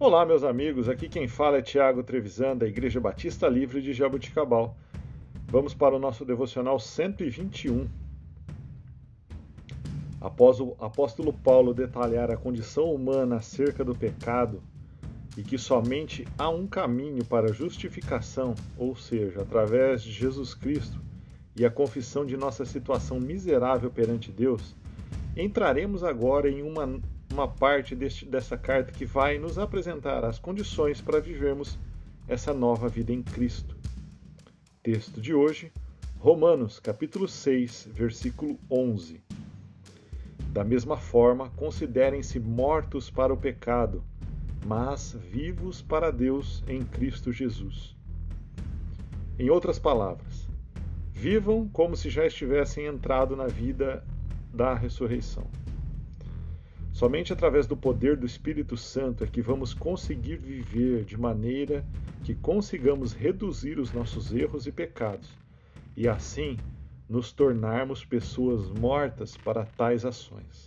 Olá, meus amigos. Aqui quem fala é Tiago Trevisan, da Igreja Batista Livre de Jaboticabal. Vamos para o nosso devocional 121. Após o apóstolo Paulo detalhar a condição humana acerca do pecado e que somente há um caminho para justificação, ou seja, através de Jesus Cristo e a confissão de nossa situação miserável perante Deus, entraremos agora em uma uma parte deste, dessa carta que vai nos apresentar as condições para vivermos essa nova vida em Cristo. Texto de hoje, Romanos, capítulo 6, versículo 11. Da mesma forma, considerem-se mortos para o pecado, mas vivos para Deus em Cristo Jesus. Em outras palavras, vivam como se já estivessem entrado na vida da ressurreição. Somente através do poder do Espírito Santo é que vamos conseguir viver de maneira que consigamos reduzir os nossos erros e pecados e assim nos tornarmos pessoas mortas para tais ações.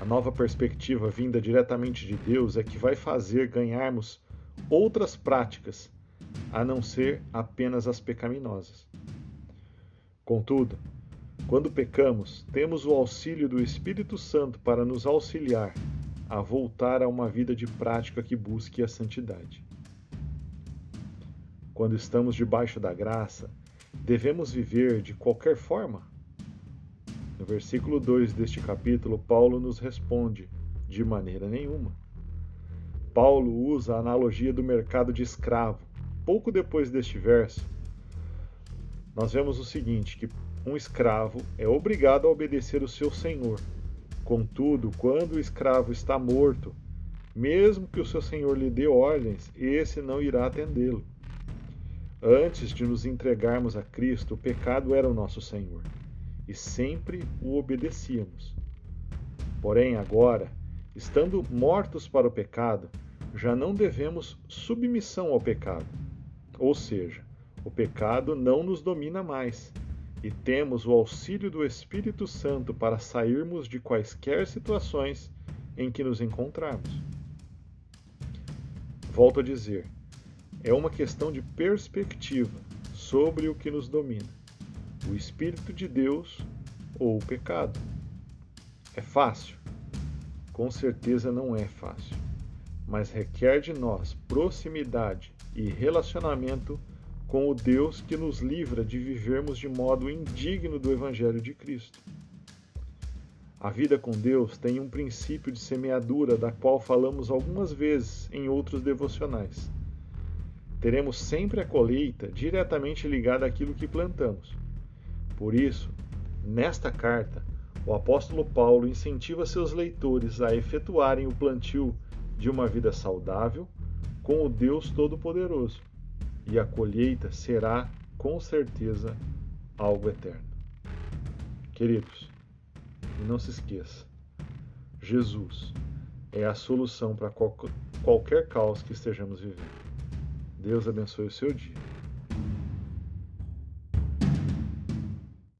A nova perspectiva vinda diretamente de Deus é que vai fazer ganharmos outras práticas, a não ser apenas as pecaminosas. Contudo, quando pecamos, temos o auxílio do Espírito Santo para nos auxiliar a voltar a uma vida de prática que busque a santidade. Quando estamos debaixo da graça, devemos viver de qualquer forma? No versículo 2 deste capítulo, Paulo nos responde: de maneira nenhuma. Paulo usa a analogia do mercado de escravo. Pouco depois deste verso, nós vemos o seguinte: que um escravo é obrigado a obedecer o seu senhor. Contudo, quando o escravo está morto, mesmo que o seu senhor lhe dê ordens, esse não irá atendê-lo. Antes de nos entregarmos a Cristo, o pecado era o nosso senhor e sempre o obedecíamos. Porém, agora, estando mortos para o pecado, já não devemos submissão ao pecado. Ou seja, o pecado não nos domina mais e temos o auxílio do Espírito Santo para sairmos de quaisquer situações em que nos encontrarmos. Volto a dizer, é uma questão de perspectiva sobre o que nos domina: o Espírito de Deus ou o pecado. É fácil? Com certeza não é fácil, mas requer de nós proximidade e relacionamento com o Deus que nos livra de vivermos de modo indigno do Evangelho de Cristo. A vida com Deus tem um princípio de semeadura, da qual falamos algumas vezes em outros devocionais. Teremos sempre a colheita diretamente ligada àquilo que plantamos. Por isso, nesta carta, o apóstolo Paulo incentiva seus leitores a efetuarem o plantio de uma vida saudável com o Deus Todo-Poderoso e a colheita será, com certeza, algo eterno. Queridos, não se esqueça, Jesus é a solução para qualquer caos que estejamos vivendo. Deus abençoe o seu dia.